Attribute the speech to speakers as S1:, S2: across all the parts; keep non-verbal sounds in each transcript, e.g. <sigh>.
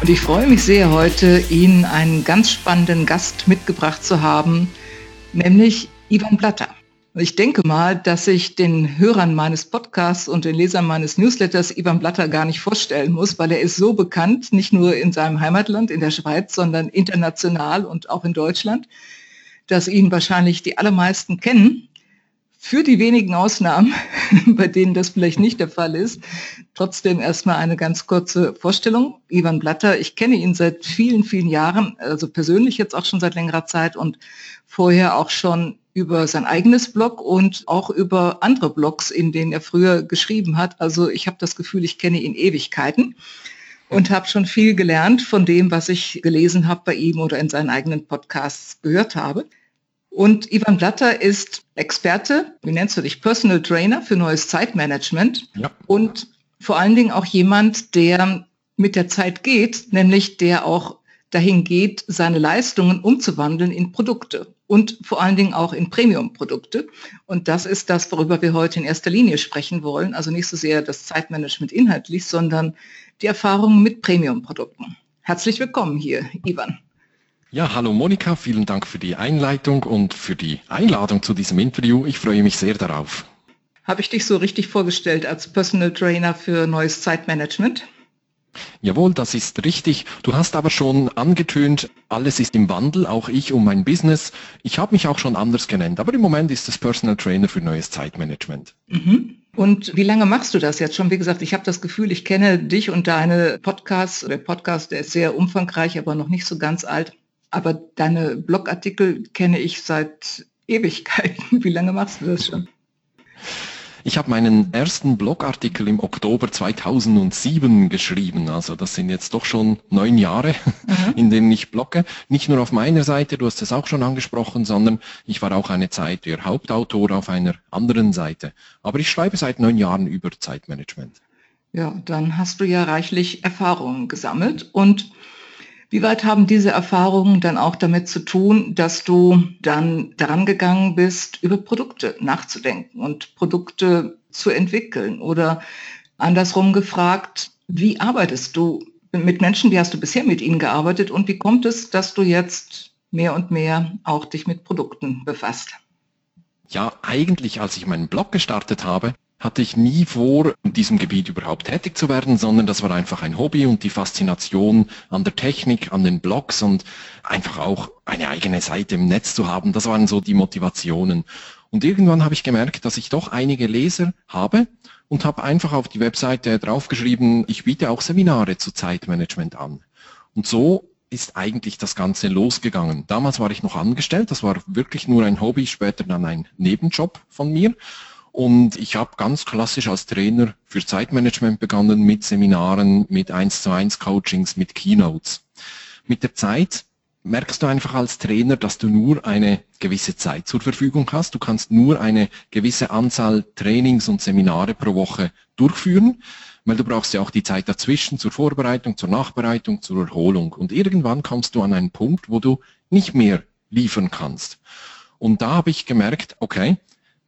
S1: Und ich freue mich sehr, heute Ihnen einen ganz spannenden Gast mitgebracht zu haben, nämlich Ivan Blatter. Ich denke mal, dass ich den Hörern meines Podcasts und den Lesern meines Newsletters Ivan Blatter gar nicht vorstellen muss, weil er ist so bekannt, nicht nur in seinem Heimatland, in der Schweiz, sondern international und auch in Deutschland, dass ihn wahrscheinlich die allermeisten kennen. Für die wenigen Ausnahmen, <laughs> bei denen das vielleicht nicht der Fall ist, trotzdem erstmal eine ganz kurze Vorstellung. Ivan Blatter, ich kenne ihn seit vielen, vielen Jahren, also persönlich jetzt auch schon seit längerer Zeit und vorher auch schon über sein eigenes Blog und auch über andere Blogs, in denen er früher geschrieben hat. Also ich habe das Gefühl, ich kenne ihn Ewigkeiten und habe schon viel gelernt von dem, was ich gelesen habe bei ihm oder in seinen eigenen Podcasts gehört habe. Und Ivan Blatter ist Experte, wie nennst du dich, Personal Trainer für neues Zeitmanagement ja. und vor allen Dingen auch jemand, der mit der Zeit geht, nämlich der auch dahin geht, seine Leistungen umzuwandeln in Produkte und vor allen Dingen auch in Premium-Produkte. Und das ist das, worüber wir heute in erster Linie sprechen wollen. Also nicht so sehr das Zeitmanagement inhaltlich, sondern die Erfahrungen mit Premium-Produkten. Herzlich willkommen hier, Ivan.
S2: Ja, hallo Monika, vielen Dank für die Einleitung und für die Einladung zu diesem Interview. Ich freue mich sehr darauf.
S1: Habe ich dich so richtig vorgestellt als Personal Trainer für neues Zeitmanagement?
S2: Jawohl, das ist richtig. Du hast aber schon angetönt, alles ist im Wandel, auch ich um mein Business. Ich habe mich auch schon anders genannt, aber im Moment ist es Personal Trainer für neues Zeitmanagement.
S1: Mhm. Und wie lange machst du das jetzt schon? Wie gesagt, ich habe das Gefühl, ich kenne dich und deine Podcasts. Der Podcast, der ist sehr umfangreich, aber noch nicht so ganz alt. Aber deine Blogartikel kenne ich seit Ewigkeiten. <laughs> Wie lange machst du das schon?
S2: Ich habe meinen ersten Blogartikel im Oktober 2007 geschrieben. Also das sind jetzt doch schon neun Jahre, mhm. <laughs> in denen ich blogge. Nicht nur auf meiner Seite, du hast es auch schon angesprochen, sondern ich war auch eine Zeit der Hauptautor auf einer anderen Seite. Aber ich schreibe seit neun Jahren über Zeitmanagement.
S1: Ja, dann hast du ja reichlich Erfahrungen gesammelt und wie weit haben diese Erfahrungen dann auch damit zu tun, dass du dann daran gegangen bist, über Produkte nachzudenken und Produkte zu entwickeln? Oder andersrum gefragt, wie arbeitest du mit Menschen? Wie hast du bisher mit ihnen gearbeitet? Und wie kommt es, dass du jetzt mehr und mehr auch dich mit Produkten befasst?
S2: Ja, eigentlich, als ich meinen Blog gestartet habe, hatte ich nie vor, in diesem Gebiet überhaupt tätig zu werden, sondern das war einfach ein Hobby und die Faszination an der Technik, an den Blogs und einfach auch eine eigene Seite im Netz zu haben. Das waren so die Motivationen. Und irgendwann habe ich gemerkt, dass ich doch einige Leser habe und habe einfach auf die Webseite draufgeschrieben, ich biete auch Seminare zu Zeitmanagement an. Und so ist eigentlich das Ganze losgegangen. Damals war ich noch angestellt, das war wirklich nur ein Hobby, später dann ein Nebenjob von mir. Und ich habe ganz klassisch als Trainer für Zeitmanagement begonnen mit Seminaren, mit 1 zu 1 Coachings, mit Keynotes. Mit der Zeit merkst du einfach als Trainer, dass du nur eine gewisse Zeit zur Verfügung hast. Du kannst nur eine gewisse Anzahl Trainings und Seminare pro Woche durchführen, weil du brauchst ja auch die Zeit dazwischen zur Vorbereitung, zur Nachbereitung, zur Erholung. Und irgendwann kommst du an einen Punkt, wo du nicht mehr liefern kannst. Und da habe ich gemerkt, okay,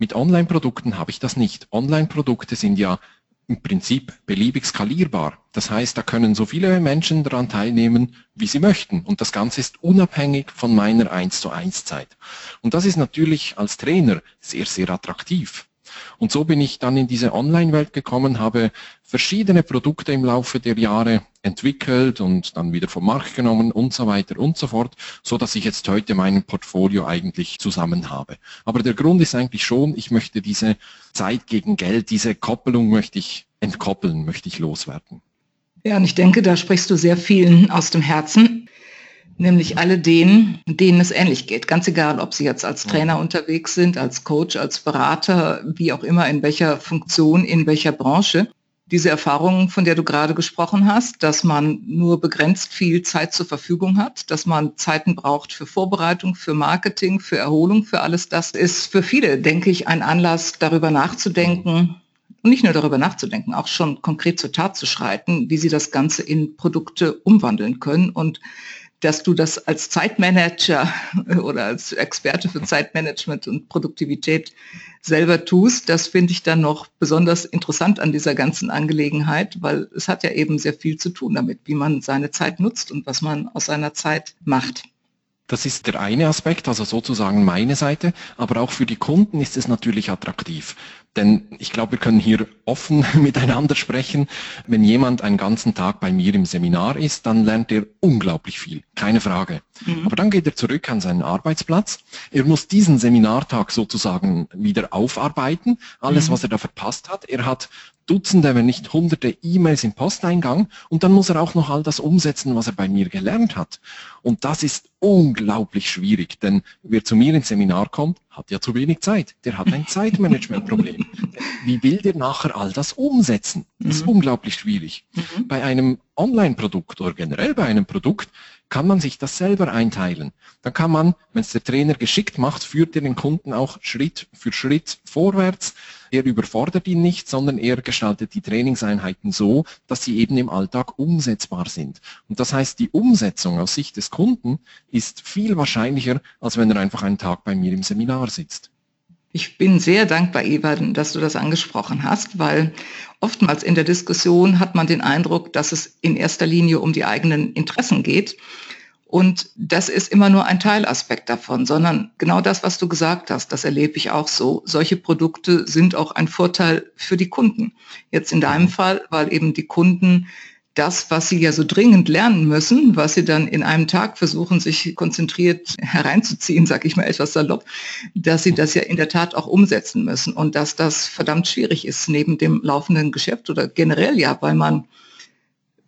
S2: mit Online-Produkten habe ich das nicht. Online-Produkte sind ja im Prinzip beliebig skalierbar. Das heißt, da können so viele Menschen daran teilnehmen, wie sie möchten. Und das Ganze ist unabhängig von meiner 1 zu 1 Zeit. Und das ist natürlich als Trainer sehr, sehr attraktiv. Und so bin ich dann in diese Online-Welt gekommen, habe verschiedene Produkte im Laufe der Jahre entwickelt und dann wieder vom Markt genommen und so weiter und so fort, so dass ich jetzt heute mein Portfolio eigentlich zusammen habe. Aber der Grund ist eigentlich schon, ich möchte diese Zeit gegen Geld, diese Koppelung möchte ich entkoppeln, möchte ich loswerden.
S1: Ja, und ich denke, da sprichst du sehr vielen aus dem Herzen nämlich alle denen, denen es ähnlich geht. Ganz egal, ob sie jetzt als Trainer unterwegs sind, als Coach, als Berater, wie auch immer, in welcher Funktion, in welcher Branche. diese Erfahrung, von der du gerade gesprochen hast, dass man nur begrenzt viel Zeit zur Verfügung hat, dass man Zeiten braucht für Vorbereitung, für Marketing, für Erholung, für alles das, ist für viele, denke ich, ein Anlass, darüber nachzudenken, und nicht nur darüber nachzudenken, auch schon konkret zur Tat zu schreiten, wie sie das Ganze in Produkte umwandeln können und dass du das als Zeitmanager <laughs> oder als Experte für Zeitmanagement und Produktivität selber tust, das finde ich dann noch besonders interessant an dieser ganzen Angelegenheit, weil es hat ja eben sehr viel zu tun damit, wie man seine Zeit nutzt und was man aus seiner Zeit macht.
S2: Das ist der eine Aspekt, also sozusagen meine Seite, aber auch für die Kunden ist es natürlich attraktiv. Denn ich glaube, wir können hier offen <laughs> miteinander sprechen. Wenn jemand einen ganzen Tag bei mir im Seminar ist, dann lernt er unglaublich viel, keine Frage. Mhm. Aber dann geht er zurück an seinen Arbeitsplatz. Er muss diesen Seminartag sozusagen wieder aufarbeiten, alles, mhm. was er da verpasst hat. Er hat Dutzende, wenn nicht hunderte E-Mails im Posteingang und dann muss er auch noch all das umsetzen, was er bei mir gelernt hat. Und das ist unglaublich schwierig, denn wer zu mir ins Seminar kommt, hat ja zu wenig Zeit. Der hat ein <laughs> Zeitmanagementproblem. Wie will der nachher all das umsetzen? Das ist mhm. unglaublich schwierig. Mhm. Bei einem Online-Produkt oder generell bei einem Produkt kann man sich das selber einteilen. Dann kann man, wenn es der Trainer geschickt macht, führt er den Kunden auch Schritt für Schritt vorwärts. Er überfordert ihn nicht, sondern er gestaltet die Trainingseinheiten so, dass sie eben im Alltag umsetzbar sind. Und das heißt, die Umsetzung aus Sicht des Kunden ist viel wahrscheinlicher, als wenn er einfach einen Tag bei mir im Seminar sitzt.
S1: Ich bin sehr dankbar, Eva, dass du das angesprochen hast, weil oftmals in der Diskussion hat man den Eindruck, dass es in erster Linie um die eigenen Interessen geht. Und das ist immer nur ein Teilaspekt davon, sondern genau das, was du gesagt hast, das erlebe ich auch so. Solche Produkte sind auch ein Vorteil für die Kunden. Jetzt in deinem Fall, weil eben die Kunden das, was sie ja so dringend lernen müssen, was sie dann in einem Tag versuchen, sich konzentriert hereinzuziehen, sage ich mal etwas salopp, dass sie das ja in der Tat auch umsetzen müssen. Und dass das verdammt schwierig ist neben dem laufenden Geschäft oder generell ja, weil man,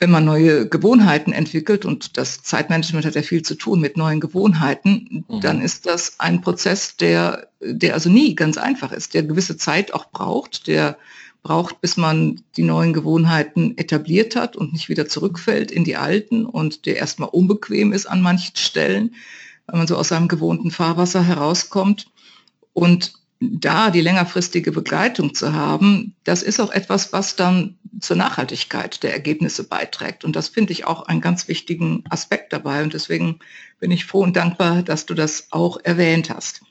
S1: wenn man neue Gewohnheiten entwickelt und das Zeitmanagement hat ja viel zu tun mit neuen Gewohnheiten, mhm. dann ist das ein Prozess, der, der also nie ganz einfach ist, der gewisse Zeit auch braucht, der braucht, bis man die neuen Gewohnheiten etabliert hat und nicht wieder zurückfällt in die alten und der erstmal unbequem ist an manchen Stellen, weil man so aus seinem gewohnten Fahrwasser herauskommt. Und da die längerfristige Begleitung zu haben, das ist auch etwas, was dann zur Nachhaltigkeit der Ergebnisse beiträgt. Und das finde ich auch einen ganz wichtigen Aspekt dabei. Und deswegen bin ich froh und dankbar, dass du das auch erwähnt hast.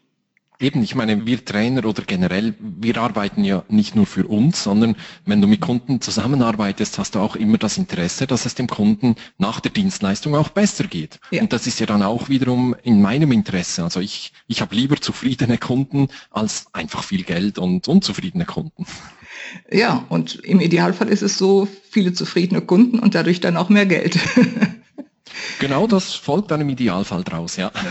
S2: Eben, ich meine, wir Trainer oder generell, wir arbeiten ja nicht nur für uns, sondern wenn du mit Kunden zusammenarbeitest, hast du auch immer das Interesse, dass es dem Kunden nach der Dienstleistung auch besser geht. Ja. Und das ist ja dann auch wiederum in meinem Interesse. Also ich, ich habe lieber zufriedene Kunden als einfach viel Geld und unzufriedene Kunden.
S1: Ja, und im Idealfall ist es so, viele zufriedene Kunden und dadurch dann auch mehr Geld.
S2: genau das folgt dann im Idealfall draus, ja. <laughs>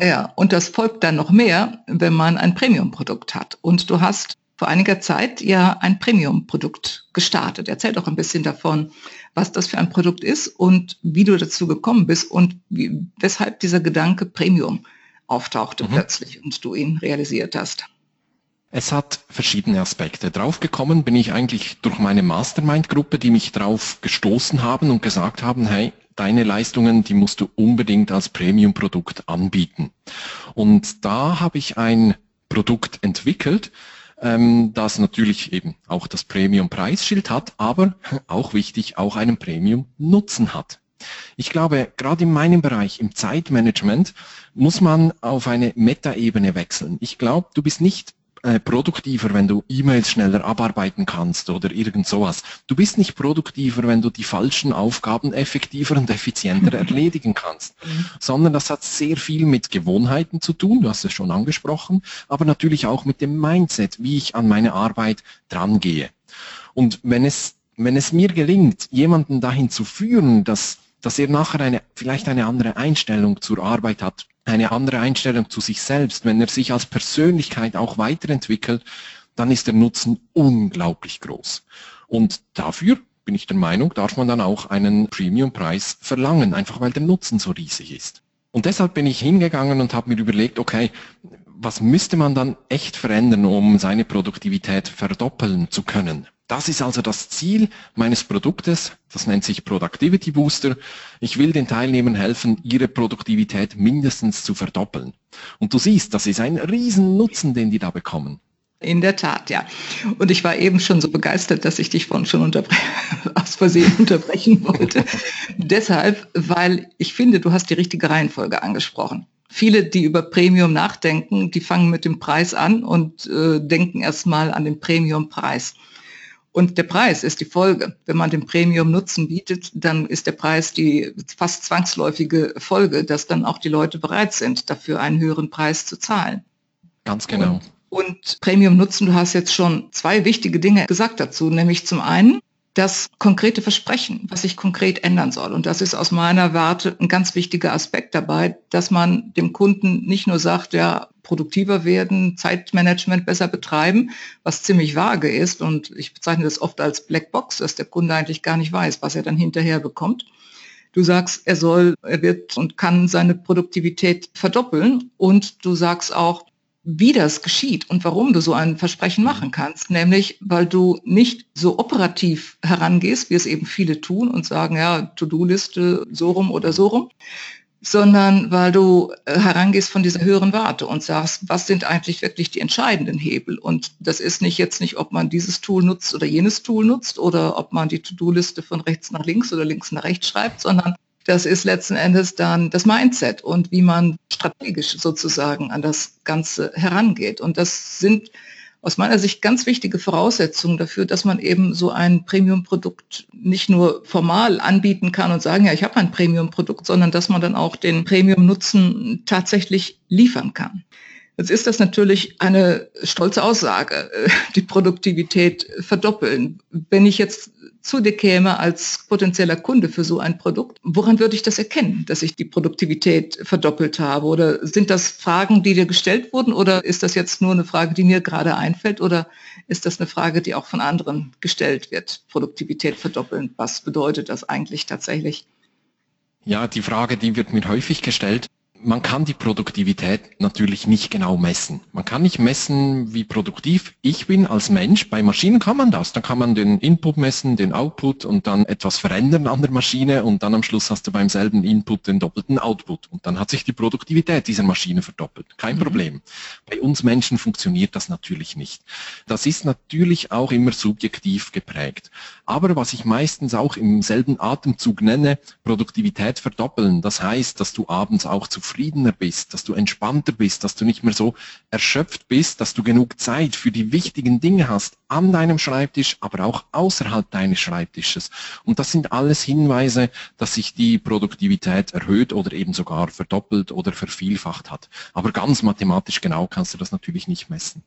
S1: Ja, und das folgt dann noch mehr, wenn man ein Premium-Produkt hat. Und du hast vor einiger Zeit ja ein Premium-Produkt gestartet. Erzähl doch ein bisschen davon, was das für ein Produkt ist und wie du dazu gekommen bist und wie, weshalb dieser Gedanke Premium auftauchte mhm. plötzlich und du ihn realisiert hast.
S2: Es hat verschiedene Aspekte. Draufgekommen bin ich eigentlich durch meine Mastermind-Gruppe, die mich drauf gestoßen haben und gesagt haben, hey, deine Leistungen, die musst du unbedingt als Premium-Produkt anbieten. Und da habe ich ein Produkt entwickelt, ähm, das natürlich eben auch das Premium-Preisschild hat, aber <laughs> auch wichtig, auch einen Premium-Nutzen hat. Ich glaube, gerade in meinem Bereich, im Zeitmanagement, muss man auf eine Metaebene wechseln. Ich glaube, du bist nicht äh, produktiver, wenn du E-Mails schneller abarbeiten kannst oder irgend sowas. Du bist nicht produktiver, wenn du die falschen Aufgaben effektiver und effizienter <laughs> erledigen kannst, mhm. sondern das hat sehr viel mit Gewohnheiten zu tun, du hast es schon angesprochen, aber natürlich auch mit dem Mindset, wie ich an meine Arbeit drangehe. Und wenn es, wenn es mir gelingt, jemanden dahin zu führen, dass dass er nachher eine, vielleicht eine andere Einstellung zur Arbeit hat, eine andere Einstellung zu sich selbst, wenn er sich als Persönlichkeit auch weiterentwickelt, dann ist der Nutzen unglaublich groß. Und dafür bin ich der Meinung, darf man dann auch einen Premium-Preis verlangen, einfach weil der Nutzen so riesig ist. Und deshalb bin ich hingegangen und habe mir überlegt, okay, was müsste man dann echt verändern, um seine Produktivität verdoppeln zu können? Das ist also das Ziel meines Produktes. Das nennt sich Productivity Booster. Ich will den Teilnehmern helfen, ihre Produktivität mindestens zu verdoppeln. Und du siehst, das ist ein riesen Nutzen, den die da bekommen.
S1: In der Tat, ja. Und ich war eben schon so begeistert, dass ich dich vorhin schon <laughs> aus Versehen unterbrechen wollte. <laughs> Deshalb, weil ich finde, du hast die richtige Reihenfolge angesprochen. Viele, die über Premium nachdenken, die fangen mit dem Preis an und äh, denken erstmal an den Premiumpreis. Und der Preis ist die Folge. Wenn man den Premium Nutzen bietet, dann ist der Preis die fast zwangsläufige Folge, dass dann auch die Leute bereit sind, dafür einen höheren Preis zu zahlen.
S2: Ganz genau.
S1: Und, und Premium Nutzen, du hast jetzt schon zwei wichtige Dinge gesagt dazu, nämlich zum einen, das konkrete Versprechen, was sich konkret ändern soll. Und das ist aus meiner Warte ein ganz wichtiger Aspekt dabei, dass man dem Kunden nicht nur sagt, ja, produktiver werden, Zeitmanagement besser betreiben, was ziemlich vage ist. Und ich bezeichne das oft als Blackbox, dass der Kunde eigentlich gar nicht weiß, was er dann hinterher bekommt. Du sagst, er soll, er wird und kann seine Produktivität verdoppeln. Und du sagst auch, wie das geschieht und warum du so ein Versprechen machen kannst, nämlich weil du nicht so operativ herangehst, wie es eben viele tun und sagen, ja, To-Do-Liste so rum oder so rum, sondern weil du äh, herangehst von dieser höheren Warte und sagst, was sind eigentlich wirklich die entscheidenden Hebel? Und das ist nicht jetzt nicht, ob man dieses Tool nutzt oder jenes Tool nutzt oder ob man die To-Do-Liste von rechts nach links oder links nach rechts schreibt, sondern das ist letzten Endes dann das Mindset und wie man strategisch sozusagen an das Ganze herangeht. Und das sind aus meiner Sicht ganz wichtige Voraussetzungen dafür, dass man eben so ein Premium-Produkt nicht nur formal anbieten kann und sagen, ja, ich habe ein Premium-Produkt, sondern dass man dann auch den Premium-Nutzen tatsächlich liefern kann. Jetzt ist das natürlich eine stolze Aussage, äh, die Produktivität verdoppeln. Wenn ich jetzt zu dir käme als potenzieller Kunde für so ein Produkt, woran würde ich das erkennen, dass ich die Produktivität verdoppelt habe? Oder sind das Fragen, die dir gestellt wurden? Oder ist das jetzt nur eine Frage, die mir gerade einfällt? Oder ist das eine Frage, die auch von anderen gestellt wird? Produktivität verdoppeln. Was bedeutet das eigentlich tatsächlich?
S2: Ja, die Frage, die wird mir häufig gestellt man kann die Produktivität natürlich nicht genau messen. Man kann nicht messen, wie produktiv ich bin als Mensch. Bei Maschinen kann man das. Da kann man den Input messen, den Output und dann etwas verändern an der Maschine und dann am Schluss hast du beim selben Input den doppelten Output. Und dann hat sich die Produktivität dieser Maschine verdoppelt. Kein mhm. Problem. Bei uns Menschen funktioniert das natürlich nicht. Das ist natürlich auch immer subjektiv geprägt. Aber was ich meistens auch im selben Atemzug nenne, Produktivität verdoppeln, das heißt, dass du abends auch zu zufriedener bist, dass du entspannter bist, dass du nicht mehr so erschöpft bist, dass du genug Zeit für die wichtigen Dinge hast an deinem Schreibtisch, aber auch außerhalb deines Schreibtisches. Und das sind alles Hinweise, dass sich die Produktivität erhöht oder eben sogar verdoppelt oder vervielfacht hat. Aber ganz mathematisch genau kannst du das natürlich nicht messen.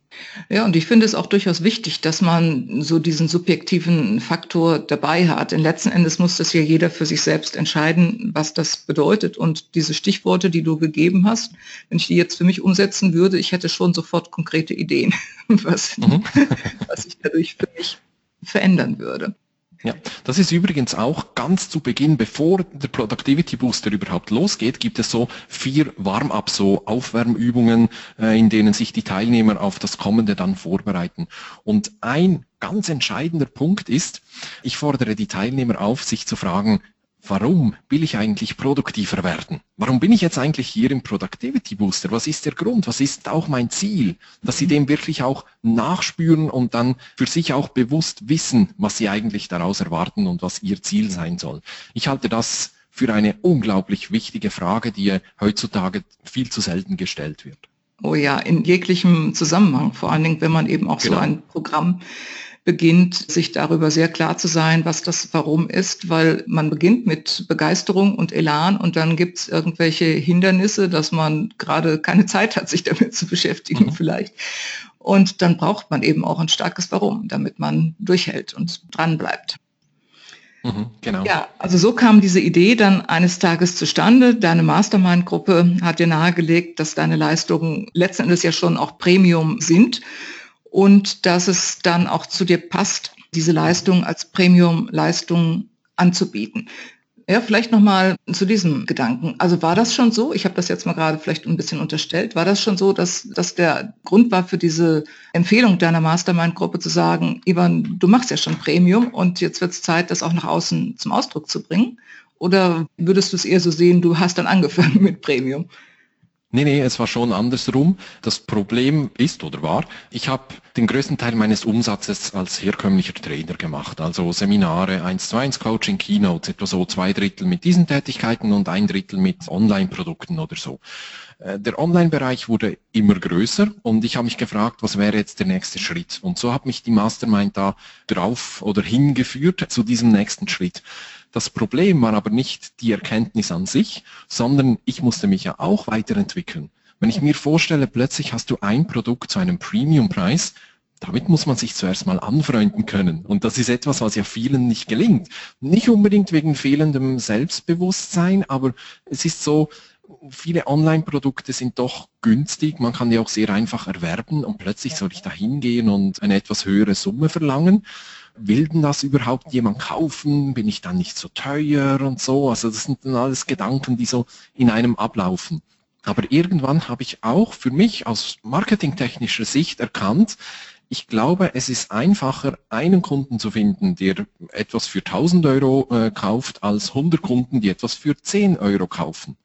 S1: Ja, und ich finde es auch durchaus wichtig, dass man so diesen subjektiven Faktor dabei hat. Denn letzten Endes muss das ja jeder für sich selbst entscheiden, was das bedeutet. Und diese Stichworte, die du du gegeben hast, wenn ich die jetzt für mich umsetzen würde, ich hätte schon sofort konkrete Ideen, <laughs> was, mhm. <laughs> was ich dadurch für mich verändern würde.
S2: Ja, das ist übrigens auch ganz zu Beginn, bevor der Productivity Booster überhaupt losgeht, gibt es so vier Warm-up, so Aufwärmübungen, äh, in denen sich die Teilnehmer auf das Kommende dann vorbereiten. Und ein ganz entscheidender Punkt ist, ich fordere die Teilnehmer auf, sich zu fragen, warum will ich eigentlich produktiver werden? Warum bin ich jetzt eigentlich hier im Productivity Booster? Was ist der Grund? Was ist auch mein Ziel? Dass Sie dem wirklich auch nachspüren und dann für sich auch bewusst wissen, was Sie eigentlich daraus erwarten und was Ihr Ziel sein soll. Ich halte das für eine unglaublich wichtige Frage, die heutzutage viel zu selten gestellt wird.
S1: Oh ja, in jeglichem Zusammenhang, vor allen Dingen, wenn man eben auch genau. so ein Programm beginnt, sich darüber sehr klar zu sein, was das Warum ist, weil man beginnt mit Begeisterung und Elan und dann gibt es irgendwelche Hindernisse, dass man gerade keine Zeit hat, sich damit zu beschäftigen mhm. vielleicht. Und dann braucht man eben auch ein starkes Warum, damit man durchhält und dran bleibt. Mhm, genau. Ja, also so kam diese Idee dann eines Tages zustande. Deine Mastermind-Gruppe hat dir nahegelegt, dass deine Leistungen letzten Endes ja schon auch Premium sind und dass es dann auch zu dir passt, diese Leistung als Premium-Leistung anzubieten. Ja, vielleicht nochmal zu diesem Gedanken. Also war das schon so, ich habe das jetzt mal gerade vielleicht ein bisschen unterstellt, war das schon so, dass, dass der Grund war für diese Empfehlung deiner Mastermind-Gruppe zu sagen, Ivan, du machst ja schon Premium und jetzt wird es Zeit, das auch nach außen zum Ausdruck zu bringen? Oder würdest du es eher so sehen, du hast dann <laughs> angefangen mit Premium?
S2: Nee, nee, es war schon andersrum. Das Problem ist oder war, ich habe den größten Teil meines Umsatzes als herkömmlicher Trainer gemacht. Also Seminare, 1 zu 1 Coaching, Keynotes, etwa so zwei Drittel mit diesen Tätigkeiten und ein Drittel mit Online-Produkten oder so. Äh, der Online-Bereich wurde immer größer und ich habe mich gefragt, was wäre jetzt der nächste Schritt? Und so hat mich die Mastermind da drauf oder hingeführt zu diesem nächsten Schritt. Das Problem war aber nicht die Erkenntnis an sich, sondern ich musste mich ja auch weiterentwickeln. Wenn ich mir vorstelle, plötzlich hast du ein Produkt zu einem Premium-Preis, damit muss man sich zuerst mal anfreunden können. Und das ist etwas, was ja vielen nicht gelingt. Nicht unbedingt wegen fehlendem Selbstbewusstsein, aber es ist so, viele Online-Produkte sind doch günstig, man kann die auch sehr einfach erwerben und plötzlich soll ich da hingehen und eine etwas höhere Summe verlangen will denn das überhaupt jemand kaufen? Bin ich dann nicht so teuer und so? Also das sind dann alles Gedanken, die so in einem ablaufen. Aber irgendwann habe ich auch für mich aus marketingtechnischer Sicht erkannt, ich glaube, es ist einfacher, einen Kunden zu finden, der etwas für 1000 Euro äh, kauft, als 100 Kunden, die etwas für 10 Euro kaufen.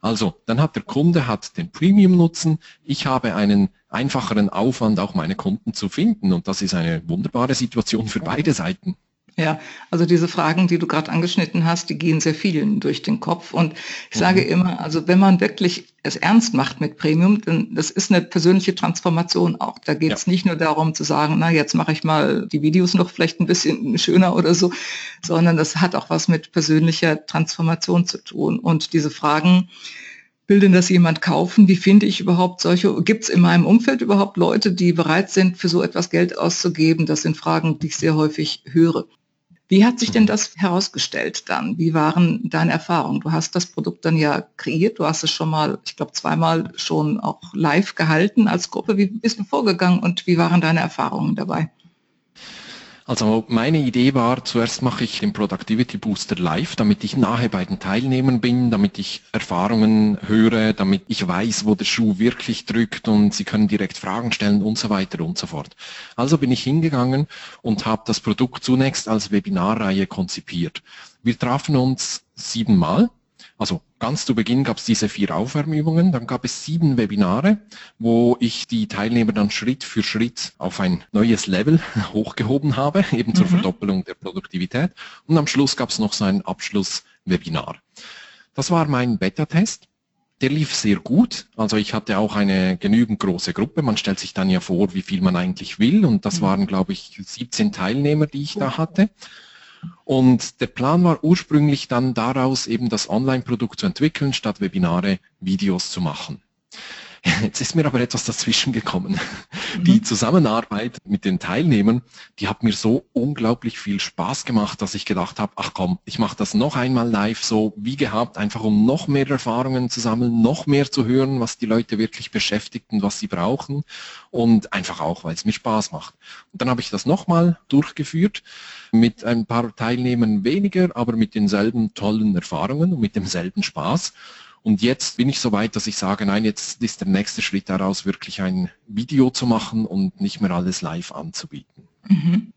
S2: Also, dann hat der Kunde hat den Premium-Nutzen, ich habe einen einfacheren Aufwand, auch meine Kunden zu finden. Und das ist eine wunderbare Situation für beide Seiten.
S1: Ja, also diese Fragen, die du gerade angeschnitten hast, die gehen sehr vielen durch den Kopf. Und ich mhm. sage immer, also wenn man wirklich es ernst macht mit Premium, dann das ist eine persönliche Transformation auch. Da geht es ja. nicht nur darum zu sagen, na jetzt mache ich mal die Videos noch vielleicht ein bisschen schöner oder so, sondern das hat auch was mit persönlicher Transformation zu tun. Und diese Fragen, will denn das jemand kaufen? Wie finde ich überhaupt solche? Gibt es in meinem Umfeld überhaupt Leute, die bereit sind, für so etwas Geld auszugeben? Das sind Fragen, die ich sehr häufig höre. Wie hat sich denn das herausgestellt dann? Wie waren deine Erfahrungen? Du hast das Produkt dann ja kreiert, du hast es schon mal, ich glaube, zweimal schon auch live gehalten als Gruppe. Wie bist du vorgegangen und wie waren deine Erfahrungen dabei?
S2: Also meine Idee war, zuerst mache ich den Productivity Booster live, damit ich nahe bei den Teilnehmern bin, damit ich Erfahrungen höre, damit ich weiß, wo der Schuh wirklich drückt und sie können direkt Fragen stellen und so weiter und so fort. Also bin ich hingegangen und habe das Produkt zunächst als Webinarreihe konzipiert. Wir trafen uns siebenmal also ganz zu Beginn gab es diese vier Aufwärmübungen, dann gab es sieben Webinare, wo ich die Teilnehmer dann Schritt für Schritt auf ein neues Level <laughs> hochgehoben habe, eben zur mhm. Verdoppelung der Produktivität. Und am Schluss gab es noch so ein Abschlusswebinar. Das war mein Beta-Test. Der lief sehr gut. Also ich hatte auch eine genügend große Gruppe. Man stellt sich dann ja vor, wie viel man eigentlich will. Und das mhm. waren, glaube ich, 17 Teilnehmer, die ich da hatte. Und der Plan war ursprünglich dann daraus eben das Online-Produkt zu entwickeln, statt Webinare Videos zu machen. <laughs> Jetzt ist mir aber etwas dazwischen gekommen. Mhm. Die Zusammenarbeit mit den Teilnehmern, die hat mir so unglaublich viel Spaß gemacht, dass ich gedacht habe, ach komm, ich mache das noch einmal live so wie gehabt, einfach um noch mehr Erfahrungen zu sammeln, noch mehr zu hören, was die Leute wirklich beschäftigt und was sie brauchen und einfach auch, weil es mir Spaß macht. Und dann habe ich das nochmal durchgeführt mit ein paar Teilnehmern weniger, aber mit denselben tollen Erfahrungen und mit demselben Spaß. Und jetzt bin ich so weit, dass ich sage, nein, jetzt ist der nächste Schritt daraus, wirklich ein Video zu machen und nicht mehr alles live anzubieten. Mhm.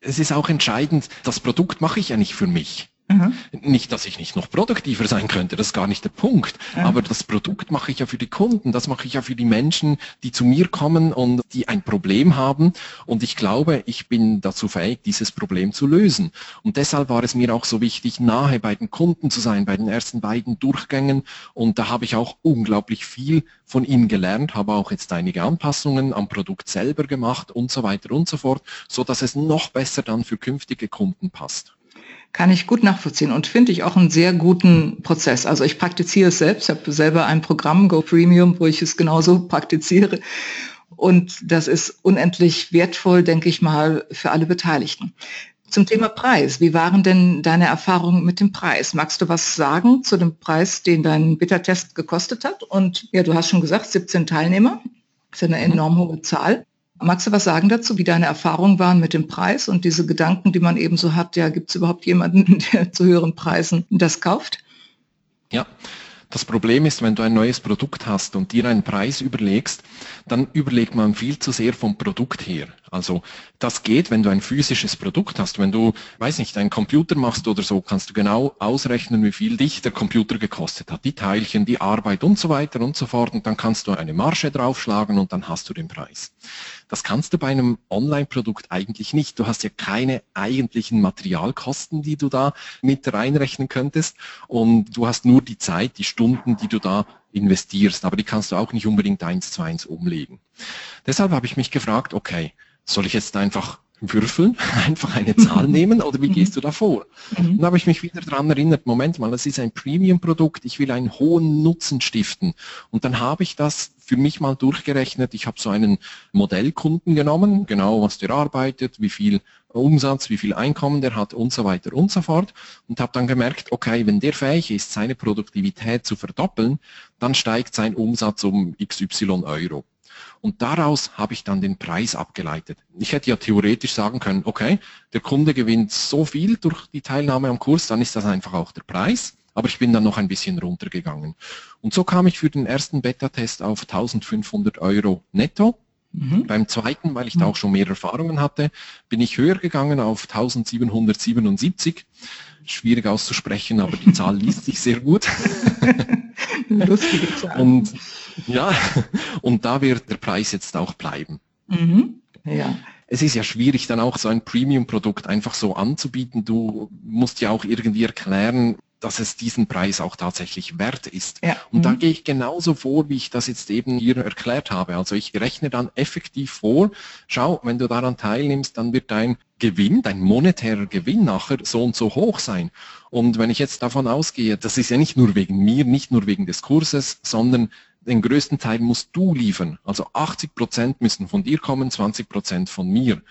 S2: Es ist auch entscheidend, das Produkt mache ich ja nicht für mich. Mhm. Nicht, dass ich nicht noch produktiver sein könnte, das ist gar nicht der Punkt. Mhm. Aber das Produkt mache ich ja für die Kunden, das mache ich ja für die Menschen, die zu mir kommen und die ein Problem haben. Und ich glaube, ich bin dazu fähig, dieses Problem zu lösen. Und deshalb war es mir auch so wichtig, nahe bei den Kunden zu sein, bei den ersten beiden Durchgängen. Und da habe ich auch unglaublich viel von ihnen gelernt, habe auch jetzt einige Anpassungen am Produkt selber gemacht und so weiter und so fort, so dass es noch besser dann für künftige Kunden passt
S1: kann ich gut nachvollziehen und finde ich auch einen sehr guten Prozess. Also ich praktiziere es selbst, habe selber ein Programm, Go Premium, wo ich es genauso praktiziere. Und das ist unendlich wertvoll, denke ich mal, für alle Beteiligten. Zum Thema Preis. Wie waren denn deine Erfahrungen mit dem Preis? Magst du was sagen zu dem Preis, den dein Beta-Test gekostet hat? Und ja, du hast schon gesagt, 17 Teilnehmer. Das ist eine enorm hohe Zahl. Magst du was sagen dazu, wie deine Erfahrungen waren mit dem Preis und diese Gedanken, die man eben so hat, ja, gibt es überhaupt jemanden, <laughs> der zu höheren Preisen das kauft?
S2: Ja, das Problem ist, wenn du ein neues Produkt hast und dir einen Preis überlegst, dann überlegt man viel zu sehr vom Produkt her. Also das geht, wenn du ein physisches Produkt hast. Wenn du, weiß nicht, einen Computer machst oder so, kannst du genau ausrechnen, wie viel dich der Computer gekostet hat. Die Teilchen, die Arbeit und so weiter und so fort. Und dann kannst du eine Marge draufschlagen und dann hast du den Preis. Das kannst du bei einem Online-Produkt eigentlich nicht. Du hast ja keine eigentlichen Materialkosten, die du da mit reinrechnen könntest. Und du hast nur die Zeit, die Stunden, die du da investierst. Aber die kannst du auch nicht unbedingt eins zu eins umlegen. Deshalb habe ich mich gefragt, okay, soll ich jetzt einfach würfeln, <laughs> einfach eine Zahl <laughs> nehmen oder wie gehst du da vor? Mhm. Dann habe ich mich wieder daran erinnert, Moment mal, das ist ein Premium-Produkt, ich will einen hohen Nutzen stiften. Und dann habe ich das für mich mal durchgerechnet. Ich habe so einen Modellkunden genommen, genau was der arbeitet, wie viel Umsatz, wie viel Einkommen der hat und so weiter und so fort. Und habe dann gemerkt, okay, wenn der fähig ist, seine Produktivität zu verdoppeln, dann steigt sein Umsatz um XY Euro. Und daraus habe ich dann den Preis abgeleitet. Ich hätte ja theoretisch sagen können, okay, der Kunde gewinnt so viel durch die Teilnahme am Kurs, dann ist das einfach auch der Preis. Aber ich bin dann noch ein bisschen runtergegangen. Und so kam ich für den ersten Beta-Test auf 1500 Euro netto. Mhm. Beim zweiten, weil ich da mhm. auch schon mehr Erfahrungen hatte, bin ich höher gegangen auf 1777. Schwierig auszusprechen, aber die Zahl <laughs> liest sich sehr gut. Lustige Zahl. Und ja, <laughs> und da wird der Preis jetzt auch bleiben. Mhm. Ja. Es ist ja schwierig, dann auch so ein Premium-Produkt einfach so anzubieten. Du musst ja auch irgendwie erklären, dass es diesen Preis auch tatsächlich wert ist. Ja. Und mhm. da gehe ich genauso vor, wie ich das jetzt eben hier erklärt habe. Also ich rechne dann effektiv vor, schau, wenn du daran teilnimmst, dann wird dein Gewinn, dein monetärer Gewinn nachher so und so hoch sein. Und wenn ich jetzt davon ausgehe, das ist ja nicht nur wegen mir, nicht nur wegen des Kurses, sondern den größten Teil musst du liefern. Also 80 Prozent müssen von dir kommen, 20 Prozent von mir.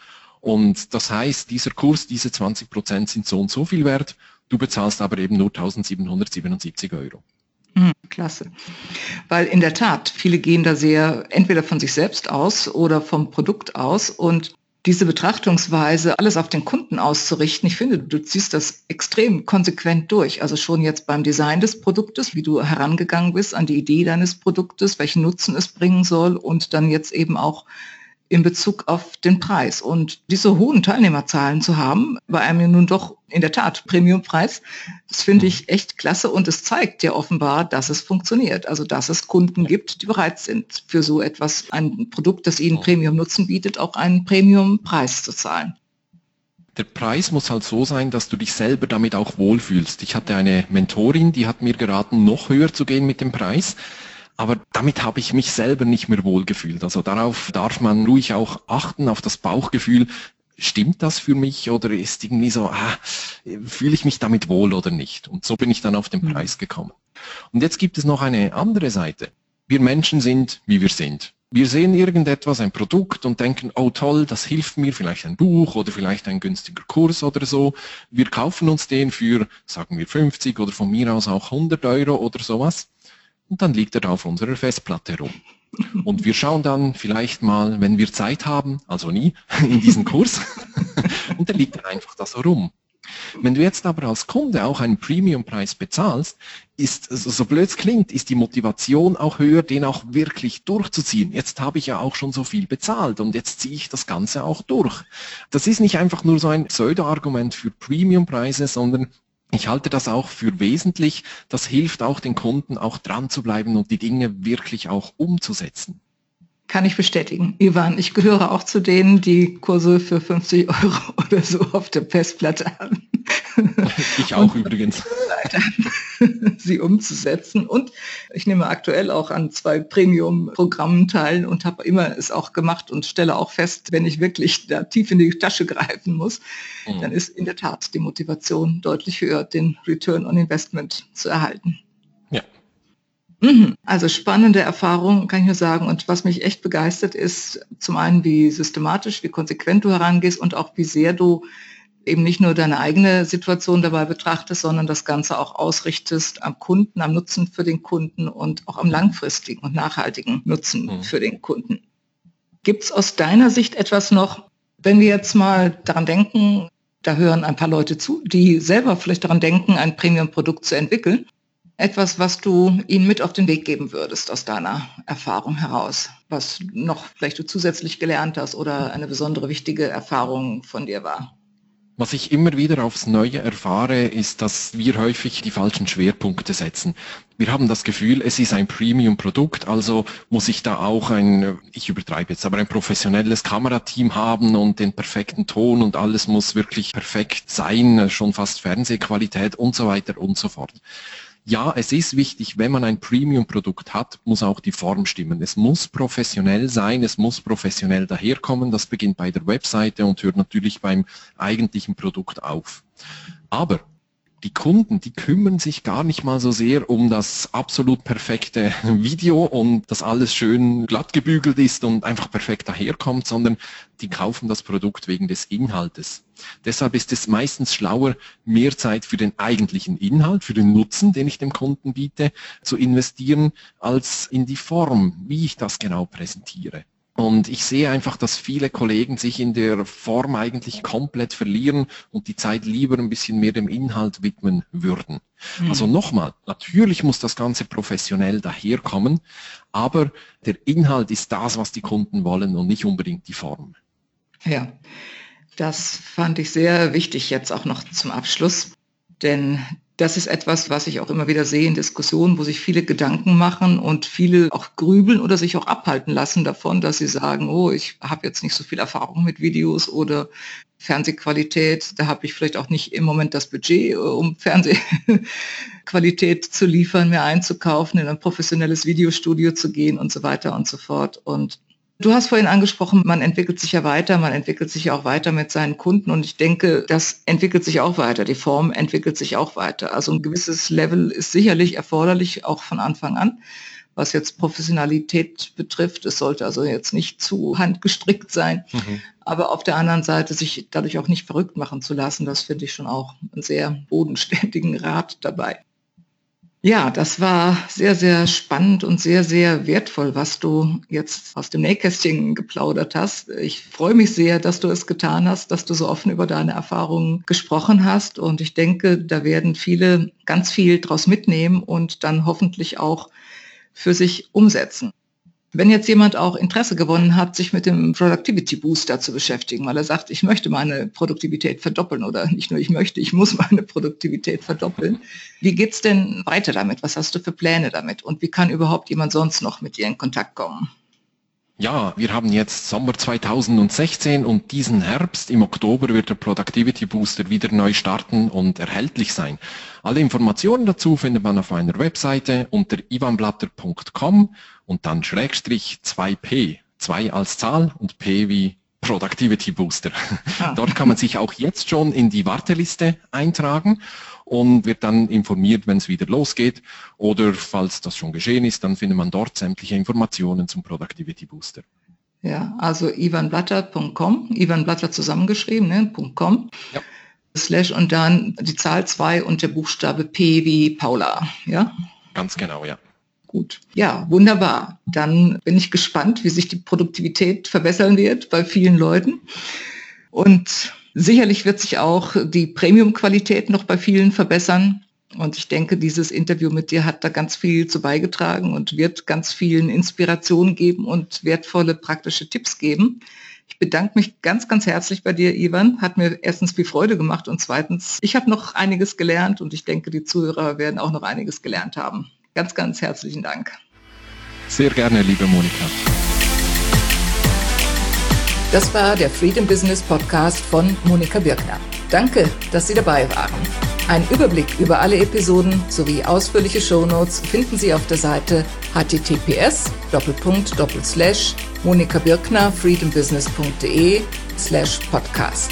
S2: Und das heißt, dieser Kurs, diese 20 Prozent sind so und so viel wert Du bezahlst aber eben nur 1777 Euro.
S1: Hm, klasse. Weil in der Tat, viele gehen da sehr entweder von sich selbst aus oder vom Produkt aus und diese Betrachtungsweise, alles auf den Kunden auszurichten, ich finde, du ziehst das extrem konsequent durch. Also schon jetzt beim Design des Produktes, wie du herangegangen bist an die Idee deines Produktes, welchen Nutzen es bringen soll und dann jetzt eben auch in Bezug auf den Preis. Und diese hohen Teilnehmerzahlen zu haben, bei einem ja nun doch in der Tat Premiumpreis, das finde ich echt klasse und es zeigt ja offenbar, dass es funktioniert. Also dass es Kunden gibt, die bereit sind, für so etwas, ein Produkt, das ihnen Premium-Nutzen bietet, auch einen Premiumpreis zu zahlen.
S2: Der Preis muss halt so sein, dass du dich selber damit auch wohlfühlst. Ich hatte eine Mentorin, die hat mir geraten, noch höher zu gehen mit dem Preis aber damit habe ich mich selber nicht mehr wohlgefühlt. Also darauf darf man ruhig auch achten, auf das Bauchgefühl. Stimmt das für mich oder ist irgendwie so, ah, fühle ich mich damit wohl oder nicht? Und so bin ich dann auf den mhm. Preis gekommen. Und jetzt gibt es noch eine andere Seite. Wir Menschen sind, wie wir sind. Wir sehen irgendetwas, ein Produkt und denken, oh toll, das hilft mir, vielleicht ein Buch oder vielleicht ein günstiger Kurs oder so. Wir kaufen uns den für, sagen wir 50 oder von mir aus auch 100 Euro oder sowas und dann liegt er da auf unserer Festplatte rum. Und wir schauen dann vielleicht mal, wenn wir Zeit haben, also nie, <laughs> in diesen Kurs, <laughs> und dann liegt er einfach da so rum. Wenn du jetzt aber als Kunde auch einen Premiumpreis bezahlst, ist, so blöd es klingt, ist die Motivation auch höher, den auch wirklich durchzuziehen. Jetzt habe ich ja auch schon so viel bezahlt und jetzt ziehe ich das Ganze auch durch. Das ist nicht einfach nur so ein Pseudo-Argument für Premiumpreise, sondern ich halte das auch für wesentlich. Das hilft auch den Kunden, auch dran zu bleiben und die Dinge wirklich auch umzusetzen.
S1: Kann ich bestätigen. Ivan, ich gehöre auch zu denen, die Kurse für 50 Euro <laughs> oder so auf der Festplatte haben. <laughs>
S2: Ich auch und übrigens. <laughs>
S1: Sie umzusetzen. Und ich nehme aktuell auch an zwei Premium-Programmen teil und habe immer es auch gemacht und stelle auch fest, wenn ich wirklich da tief in die Tasche greifen muss, mhm. dann ist in der Tat die Motivation deutlich höher, den Return on Investment zu erhalten. Mhm. Also spannende Erfahrung, kann ich nur sagen. Und was mich echt begeistert ist, zum einen, wie systematisch, wie konsequent du herangehst und auch wie sehr du eben nicht nur deine eigene Situation dabei betrachtest, sondern das Ganze auch ausrichtest am Kunden, am Nutzen für den Kunden und auch am langfristigen und nachhaltigen Nutzen mhm. für den Kunden. Gibt es aus deiner Sicht etwas noch, wenn wir jetzt mal daran denken, da hören ein paar Leute zu, die selber vielleicht daran denken, ein Premium-Produkt zu entwickeln. Etwas, was du ihnen mit auf den Weg geben würdest aus deiner Erfahrung heraus, was noch vielleicht du zusätzlich gelernt hast oder eine besondere wichtige Erfahrung von dir war.
S2: Was ich immer wieder aufs Neue erfahre, ist, dass wir häufig die falschen Schwerpunkte setzen. Wir haben das Gefühl, es ist ein Premium-Produkt, also muss ich da auch ein, ich übertreibe jetzt, aber ein professionelles Kamerateam haben und den perfekten Ton und alles muss wirklich perfekt sein, schon fast Fernsehqualität und so weiter und so fort ja, es ist wichtig, wenn man ein Premium-Produkt hat, muss auch die Form stimmen. Es muss professionell sein, es muss professionell daherkommen. Das beginnt bei der Webseite und hört natürlich beim eigentlichen Produkt auf. Aber die Kunden, die kümmern sich gar nicht mal so sehr um das absolut perfekte <laughs> Video und dass alles schön glatt gebügelt ist und einfach perfekt daherkommt, sondern die kaufen das Produkt wegen des Inhaltes. Deshalb ist es meistens schlauer, mehr Zeit für den eigentlichen Inhalt, für den Nutzen, den ich dem Kunden biete, zu investieren, als in die Form, wie ich das genau präsentiere. Und ich sehe einfach, dass viele Kollegen sich in der Form eigentlich komplett verlieren und die Zeit lieber ein bisschen mehr dem Inhalt widmen würden. Mhm. Also nochmal, natürlich muss das Ganze professionell daherkommen, aber der Inhalt ist das, was die Kunden wollen und nicht unbedingt die Form.
S1: Ja, das fand ich sehr wichtig jetzt auch noch zum Abschluss, denn das ist etwas, was ich auch immer wieder sehe in Diskussionen, wo sich viele Gedanken machen und viele auch grübeln oder sich auch abhalten lassen davon, dass sie sagen, oh, ich habe jetzt nicht so viel Erfahrung mit Videos oder Fernsehqualität, da habe ich vielleicht auch nicht im Moment das Budget, äh, um <laughs> Fernsehqualität zu liefern, mir einzukaufen, in ein professionelles Videostudio zu gehen und so weiter und so fort. Und Du hast vorhin angesprochen, man entwickelt sich ja weiter, man entwickelt sich ja auch weiter mit seinen Kunden und ich denke, das entwickelt sich auch weiter, die Form entwickelt sich auch weiter. Also ein gewisses Level ist sicherlich erforderlich, auch von Anfang an, was jetzt Professionalität betrifft. Es sollte also jetzt nicht zu handgestrickt sein, mhm. aber auf der anderen Seite sich dadurch auch nicht verrückt machen zu lassen, das finde ich schon auch einen sehr bodenständigen Rat dabei. Ja, das war sehr, sehr spannend und sehr, sehr wertvoll, was du jetzt aus dem Nähkästchen geplaudert hast. Ich freue mich sehr, dass du es getan hast, dass du so offen über deine Erfahrungen gesprochen hast. Und ich denke, da werden viele ganz viel draus mitnehmen und dann hoffentlich auch für sich umsetzen. Wenn jetzt jemand auch Interesse gewonnen hat, sich mit dem Productivity Booster zu beschäftigen, weil er sagt, ich möchte meine Produktivität verdoppeln oder nicht nur ich möchte, ich muss <laughs> meine Produktivität verdoppeln. Wie geht's denn weiter damit? Was hast du für Pläne damit? Und wie kann überhaupt jemand sonst noch mit dir in Kontakt kommen?
S2: Ja, wir haben jetzt Sommer 2016 und diesen Herbst im Oktober wird der Productivity Booster wieder neu starten und erhältlich sein. Alle Informationen dazu findet man auf meiner Webseite unter ivanblatter.com und dann Schrägstrich 2p, 2 als Zahl und p wie Productivity Booster. Ah. <laughs> Dort kann man sich auch jetzt schon in die Warteliste eintragen und wird dann informiert, wenn es wieder losgeht. Oder falls das schon geschehen ist, dann findet man dort sämtliche Informationen zum Productivity Booster.
S1: Ja, also ivanblatter.com, Ivan Blatter zusammengeschrieben, ne, .com. Ja. Slash und dann die Zahl 2 und der Buchstabe P wie Paula, ja?
S2: Ganz genau, ja.
S1: Gut. Ja, wunderbar. Dann bin ich gespannt, wie sich die Produktivität verbessern wird bei vielen Leuten. Und Sicherlich wird sich auch die Premium-Qualität noch bei vielen verbessern. Und ich denke, dieses Interview mit dir hat da ganz viel zu beigetragen und wird ganz vielen Inspirationen geben und wertvolle praktische Tipps geben. Ich bedanke mich ganz, ganz herzlich bei dir, Ivan. Hat mir erstens viel Freude gemacht und zweitens, ich habe noch einiges gelernt und ich denke, die Zuhörer werden auch noch einiges gelernt haben. Ganz, ganz herzlichen Dank.
S2: Sehr gerne, liebe Monika.
S1: Das war der Freedom Business Podcast von Monika Birkner. Danke, dass Sie dabei waren. Ein Überblick über alle Episoden sowie ausführliche Shownotes finden Sie auf der Seite https monikabirkner freedombusiness.de slash podcast.